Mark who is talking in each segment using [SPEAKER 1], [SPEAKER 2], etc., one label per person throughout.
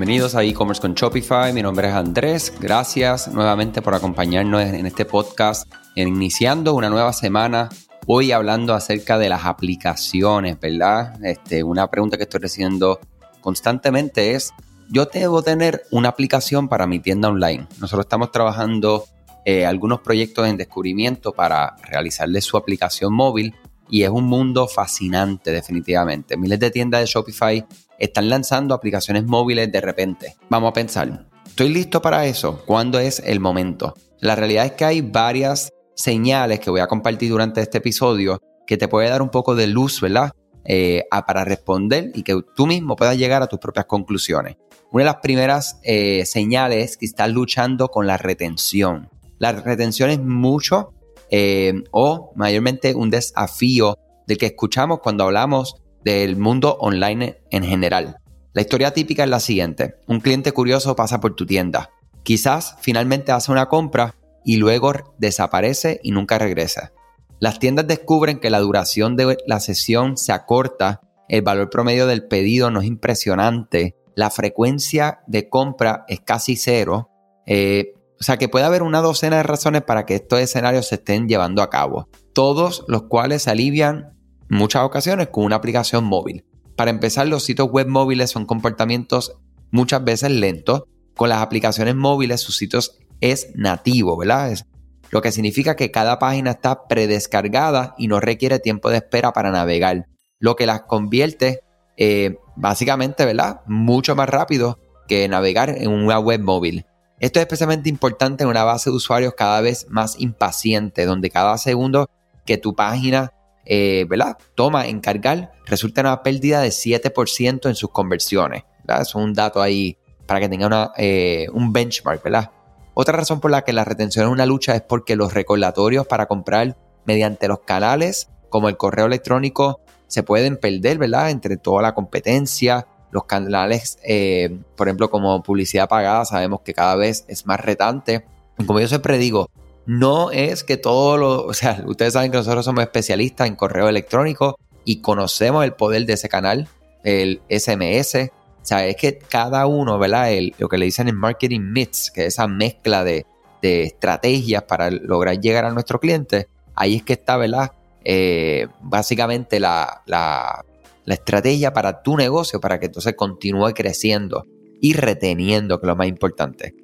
[SPEAKER 1] Bienvenidos a e-commerce con Shopify. Mi nombre es Andrés. Gracias nuevamente por acompañarnos en este podcast, iniciando una nueva semana. Hoy hablando acerca de las aplicaciones, ¿verdad? Este, una pregunta que estoy recibiendo constantemente es, yo debo tener una aplicación para mi tienda online. Nosotros estamos trabajando eh, algunos proyectos en descubrimiento para realizarle su aplicación móvil y es un mundo fascinante definitivamente. Miles de tiendas de Shopify están lanzando aplicaciones móviles de repente. Vamos a pensar, ¿estoy listo para eso? ¿Cuándo es el momento? La realidad es que hay varias señales que voy a compartir durante este episodio que te puede dar un poco de luz, ¿verdad? Eh, para responder y que tú mismo puedas llegar a tus propias conclusiones. Una de las primeras eh, señales es que estás luchando con la retención. La retención es mucho eh, o mayormente un desafío del que escuchamos cuando hablamos del mundo online en general. La historia típica es la siguiente. Un cliente curioso pasa por tu tienda. Quizás finalmente hace una compra y luego desaparece y nunca regresa. Las tiendas descubren que la duración de la sesión se acorta, el valor promedio del pedido no es impresionante, la frecuencia de compra es casi cero. Eh, o sea que puede haber una docena de razones para que estos escenarios se estén llevando a cabo, todos los cuales se alivian muchas ocasiones con una aplicación móvil. Para empezar, los sitios web móviles son comportamientos muchas veces lentos. Con las aplicaciones móviles, sus sitios es nativo, ¿verdad? Es, lo que significa que cada página está predescargada y no requiere tiempo de espera para navegar, lo que las convierte eh, básicamente, ¿verdad? Mucho más rápido que navegar en una web móvil. Esto es especialmente importante en una base de usuarios cada vez más impaciente, donde cada segundo que tu página eh, ¿verdad? toma en cargar, resulta en una pérdida de 7% en sus conversiones. ¿verdad? es un dato ahí para que tenga eh, un benchmark, ¿verdad? Otra razón por la que la retención es una lucha es porque los recordatorios para comprar mediante los canales, como el correo electrónico, se pueden perder, ¿verdad? Entre toda la competencia, los canales, eh, por ejemplo, como publicidad pagada, sabemos que cada vez es más retante. Como yo siempre digo, no es que todo lo, o sea, ustedes saben que nosotros somos especialistas en correo electrónico y conocemos el poder de ese canal, el SMS. O sea, es que cada uno, ¿verdad? Lo que le dicen en marketing mix, que es esa mezcla de, estrategias para lograr llegar a nuestro cliente, ahí es que está, ¿verdad? Eh, básicamente la, la, la estrategia para tu negocio para que entonces continúe creciendo y reteniendo, que es lo más importante.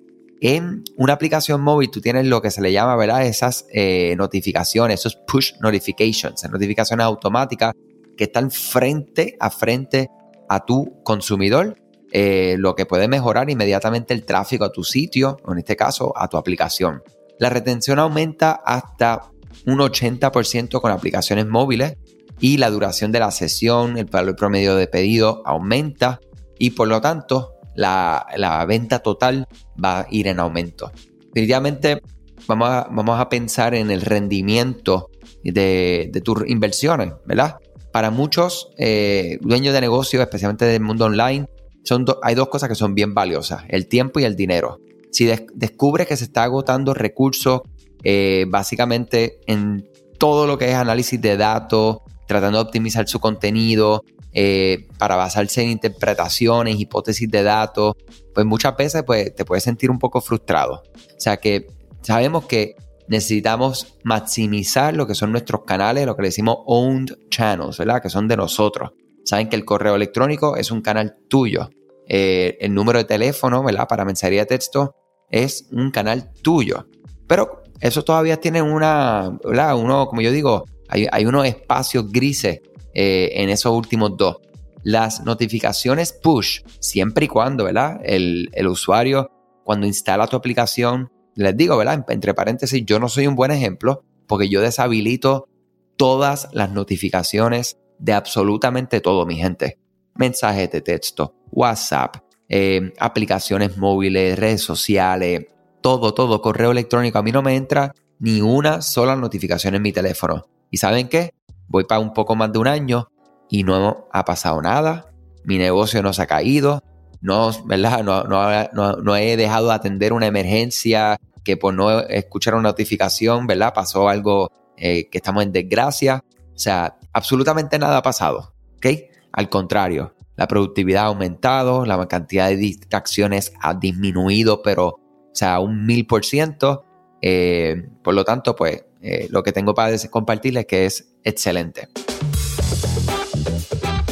[SPEAKER 1] En una aplicación móvil tú tienes lo que se le llama, ¿verdad? Esas eh, notificaciones, esos push notifications, notificaciones automáticas que están frente a frente a tu consumidor, eh, lo que puede mejorar inmediatamente el tráfico a tu sitio, o en este caso a tu aplicación. La retención aumenta hasta un 80% con aplicaciones móviles y la duración de la sesión, el valor promedio de pedido aumenta y por lo tanto la, venta total va a ir en aumento. Definitivamente vamos a, vamos a pensar en el rendimiento de, tus inversiones, ¿verdad? Para muchos eh, dueños de negocios, especialmente del mundo online, son hay dos cosas que son bien valiosas, el tiempo y el dinero. Si descubres que se está agotando recursos eh, básicamente en todo lo que es análisis de datos, tratando de optimizar su contenido, eh, para basarse en interpretaciones, hipótesis de datos, pues muchas veces pues, te puedes sentir un poco frustrado. O sea que sabemos que necesitamos maximizar lo que son nuestros canales, lo que le decimos owned channels, ¿verdad? Que son de nosotros. Saben que el correo electrónico es un canal tuyo. Eh, el número de teléfono, ¿verdad? Para mensajería de texto es un canal tuyo. Pero eso todavía tiene una, ¿verdad? Uno, como yo digo, hay, unos espacios grises eh, en esos últimos dos. Las notificaciones push, siempre y cuando, ¿verdad? El, usuario, cuando instala tu aplicación, les digo, ¿verdad? Entre paréntesis, yo no soy un buen ejemplo porque yo deshabilito todas las notificaciones de absolutamente todo, mi gente. Mensajes de texto, WhatsApp, eh, aplicaciones móviles, redes sociales, todo, todo, correo electrónico. A mí no me entra ni una sola notificación en mi teléfono. ¿Y saben qué? voy para un poco más de un año y no ha pasado nada, mi negocio no se ha caído, no, ¿verdad? No, he dejado de atender una emergencia que por no escuchar una notificación, ¿verdad? Pasó algo eh, que estamos en desgracia. O sea, absolutamente nada ha pasado, ¿ok? Al contrario, la productividad ha aumentado, la cantidad de distracciones ha disminuido, pero, o sea, un mil por ciento. Eh, por lo tanto, pues, eh, lo que tengo para compartirles es que es excelente.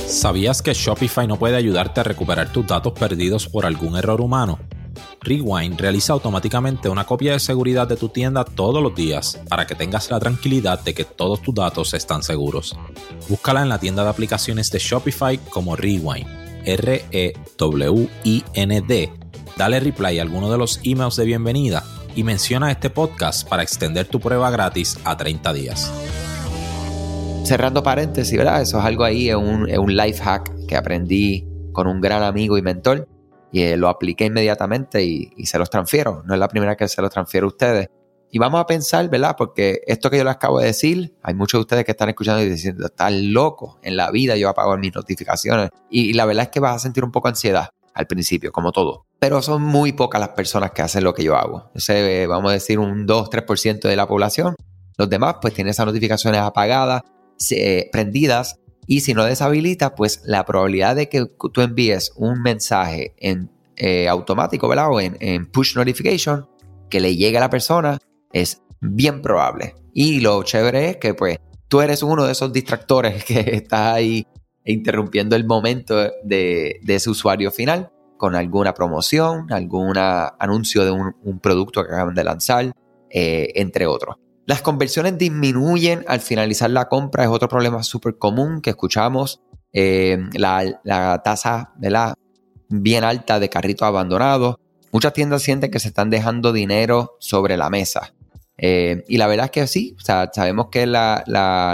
[SPEAKER 2] ¿Sabías que Shopify no puede ayudarte a recuperar tus datos perdidos por algún error humano? Rewind realiza automáticamente una copia de seguridad de tu tienda todos los días para que tengas la tranquilidad de que todos tus datos están seguros. Búscala en la tienda de aplicaciones de Shopify como Rewind, R-E-W-I-N-D. Dale reply a alguno de los emails de bienvenida y menciona este podcast para extender tu prueba gratis a 30 días.
[SPEAKER 1] Cerrando paréntesis, ¿verdad? Eso es algo ahí, es un, un life hack que aprendí con un gran amigo y mentor y eh, lo apliqué inmediatamente y, se los transfiero. No es la primera que se los transfiero a ustedes. Y vamos a pensar, ¿verdad? Porque esto que yo les acabo de decir, hay muchos de ustedes que están escuchando y diciendo, están loco, en la vida yo apago mis notificaciones. Y, la verdad es que vas a sentir un poco ansiedad al principio, como todo. Pero son muy pocas las personas que hacen lo que yo hago. Ese, vamos a decir un 2-3% de la población. Los demás pues tienen esas notificaciones apagadas, prendidas y si no deshabilita, pues la probabilidad de que tú envíes un mensaje en eh, automático, ¿verdad? O en, push notification, que le llegue a la persona, es bien probable. Y lo chévere es que pues tú eres uno de esos distractores que está ahí interrumpiendo el momento de, ese usuario final con alguna promoción, algún anuncio de un, producto que acaban de lanzar, eh, entre otros. Las conversiones disminuyen al finalizar la compra, es otro problema súper común que escuchamos. Eh, la, tasa la bien alta de carritos abandonados. Muchas tiendas sienten que se están dejando dinero sobre la mesa. Eh, y la verdad es que sí, sabemos que las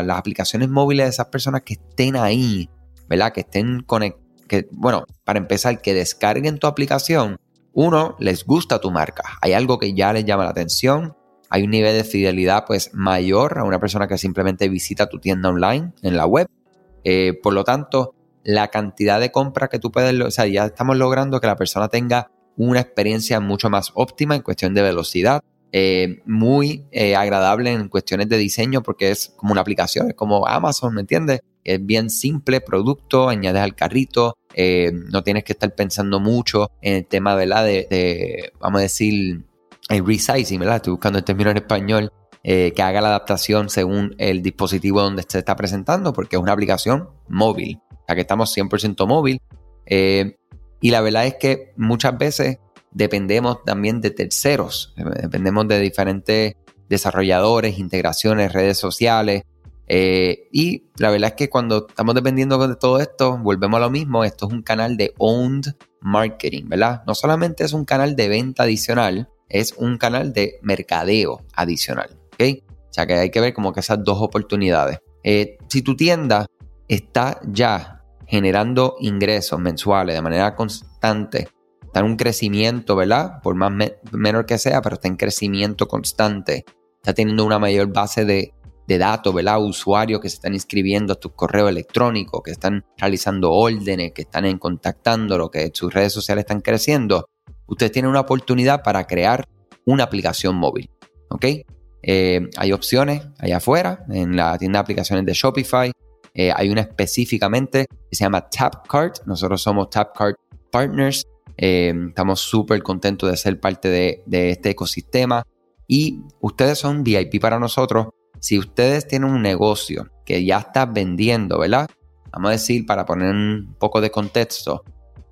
[SPEAKER 1] aplicaciones móviles de esas personas que estén ahí, ¿verdad? Que estén conectadas, que, bueno, para empezar, que descarguen tu aplicación, uno, les gusta tu marca, hay algo que ya les llama la atención, hay un nivel de fidelidad pues mayor a una persona que simplemente visita tu tienda online en la web. Eh, por lo tanto, la cantidad de compras que tú puedes, o sea, ya estamos logrando que la persona tenga una experiencia mucho más óptima en cuestión de velocidad, eh, muy eh, agradable en cuestiones de diseño porque es como una aplicación, es como Amazon, ¿me entiendes? Es bien simple, producto, añades al carrito, no tienes que estar pensando mucho en el tema ¿verdad? De, de, vamos a decir, el resizing, ¿verdad? Estoy buscando el término en español, eh, que haga la adaptación según el dispositivo donde se está presentando, porque es una aplicación móvil, o sea que estamos 100% móvil. Eh, y la verdad es que muchas veces dependemos también de terceros, dependemos de diferentes desarrolladores, integraciones, redes sociales. Eh, y la verdad es que cuando estamos dependiendo de todo esto, volvemos a lo mismo, esto es un canal de owned marketing, ¿verdad? No solamente es un canal de venta adicional, es un canal de mercadeo adicional. ¿ok? O sea que hay que ver como que esas dos oportunidades. Eh, si tu tienda está ya generando ingresos mensuales de manera constante, está en un crecimiento, ¿verdad? Por más menor que sea, pero está en crecimiento constante, está teniendo una mayor base de, de datos, ¿verdad? Usuarios que se están inscribiendo a tu correo electrónico, que están realizando órdenes, que están en contactándolo, que sus redes sociales están creciendo ustedes tienen una oportunidad para crear una aplicación móvil. ¿Ok? Eh, hay opciones allá afuera, en la tienda de aplicaciones de Shopify. Eh, hay una específicamente que se llama TapCart. Nosotros somos TapCart Partners. Eh, estamos súper contentos de ser parte de, de este ecosistema. Y ustedes son VIP para nosotros. Si ustedes tienen un negocio que ya está vendiendo, ¿verdad? Vamos a decir, para poner un poco de contexto,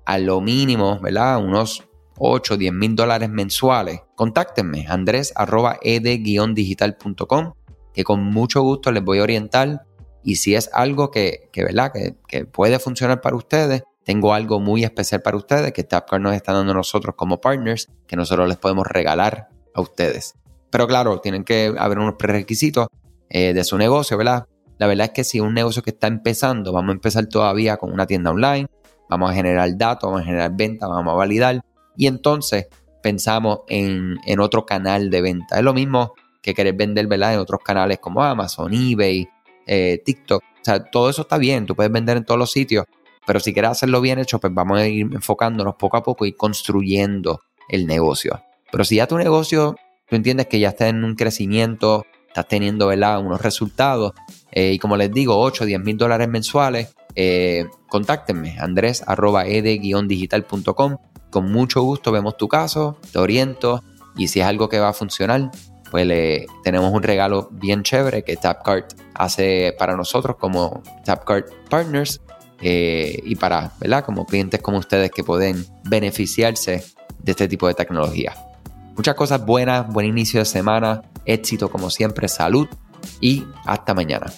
[SPEAKER 1] a lo mínimo, ¿verdad? Unos 8, 10 mil dólares mensuales, contáctenme andres.ed-digital.com que con mucho gusto les voy a orientar y si es algo que, ¿verdad? Que, puede funcionar para ustedes, tengo algo muy especial para ustedes que Tapcard nos está dando nosotros como partners que nosotros les podemos regalar a ustedes. Pero claro, tienen que haber unos prerequisitos eh, de su negocio, ¿verdad? La verdad es que si un negocio que está empezando, vamos a empezar todavía con una tienda online, vamos a generar datos, vamos a generar ventas, vamos a validar y entonces pensamos en, otro canal de venta. Es lo mismo que querer vender ¿verdad? en otros canales como Amazon, eBay, eh, TikTok. O sea, todo eso está bien, tú puedes vender en todos los sitios, pero si quieres hacerlo bien hecho, pues vamos a ir enfocándonos poco a poco y construyendo el negocio. Pero si ya tu negocio, tú entiendes que ya está en un crecimiento, estás teniendo ¿verdad? unos resultados, eh, y como les digo, 8, 10 mil dólares mensuales, eh, contáctenme, andrés arroba ed-digital.com. Con mucho gusto vemos tu caso, te oriento y si es algo que va a funcionar, pues le, tenemos un regalo bien chévere que TapCard hace para nosotros como TapCard Partners eh, y para, ¿verdad? Como clientes como ustedes que pueden beneficiarse de este tipo de tecnología. Muchas cosas buenas, buen inicio de semana, éxito como siempre, salud y hasta mañana.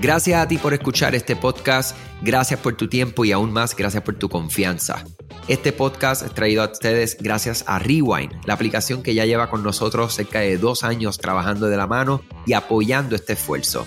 [SPEAKER 1] Gracias a ti por escuchar este podcast, gracias por tu tiempo y aún más gracias por tu confianza. Este podcast es traído a ustedes gracias a Rewind, la aplicación que ya lleva con nosotros cerca de dos años trabajando de la mano y apoyando este esfuerzo.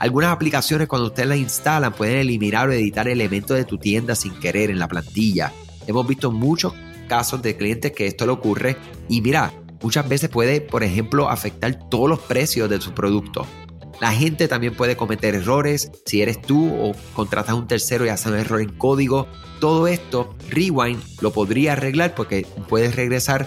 [SPEAKER 1] Algunas aplicaciones cuando ustedes las instalan pueden eliminar o editar elementos de tu tienda sin querer en la plantilla. Hemos visto muchos casos de clientes que esto le ocurre y mira, muchas veces puede, por ejemplo, afectar todos los precios de su producto. La gente también puede cometer errores si eres tú o contratas a un tercero y hace un error en código. Todo esto, Rewind lo podría arreglar porque puedes regresar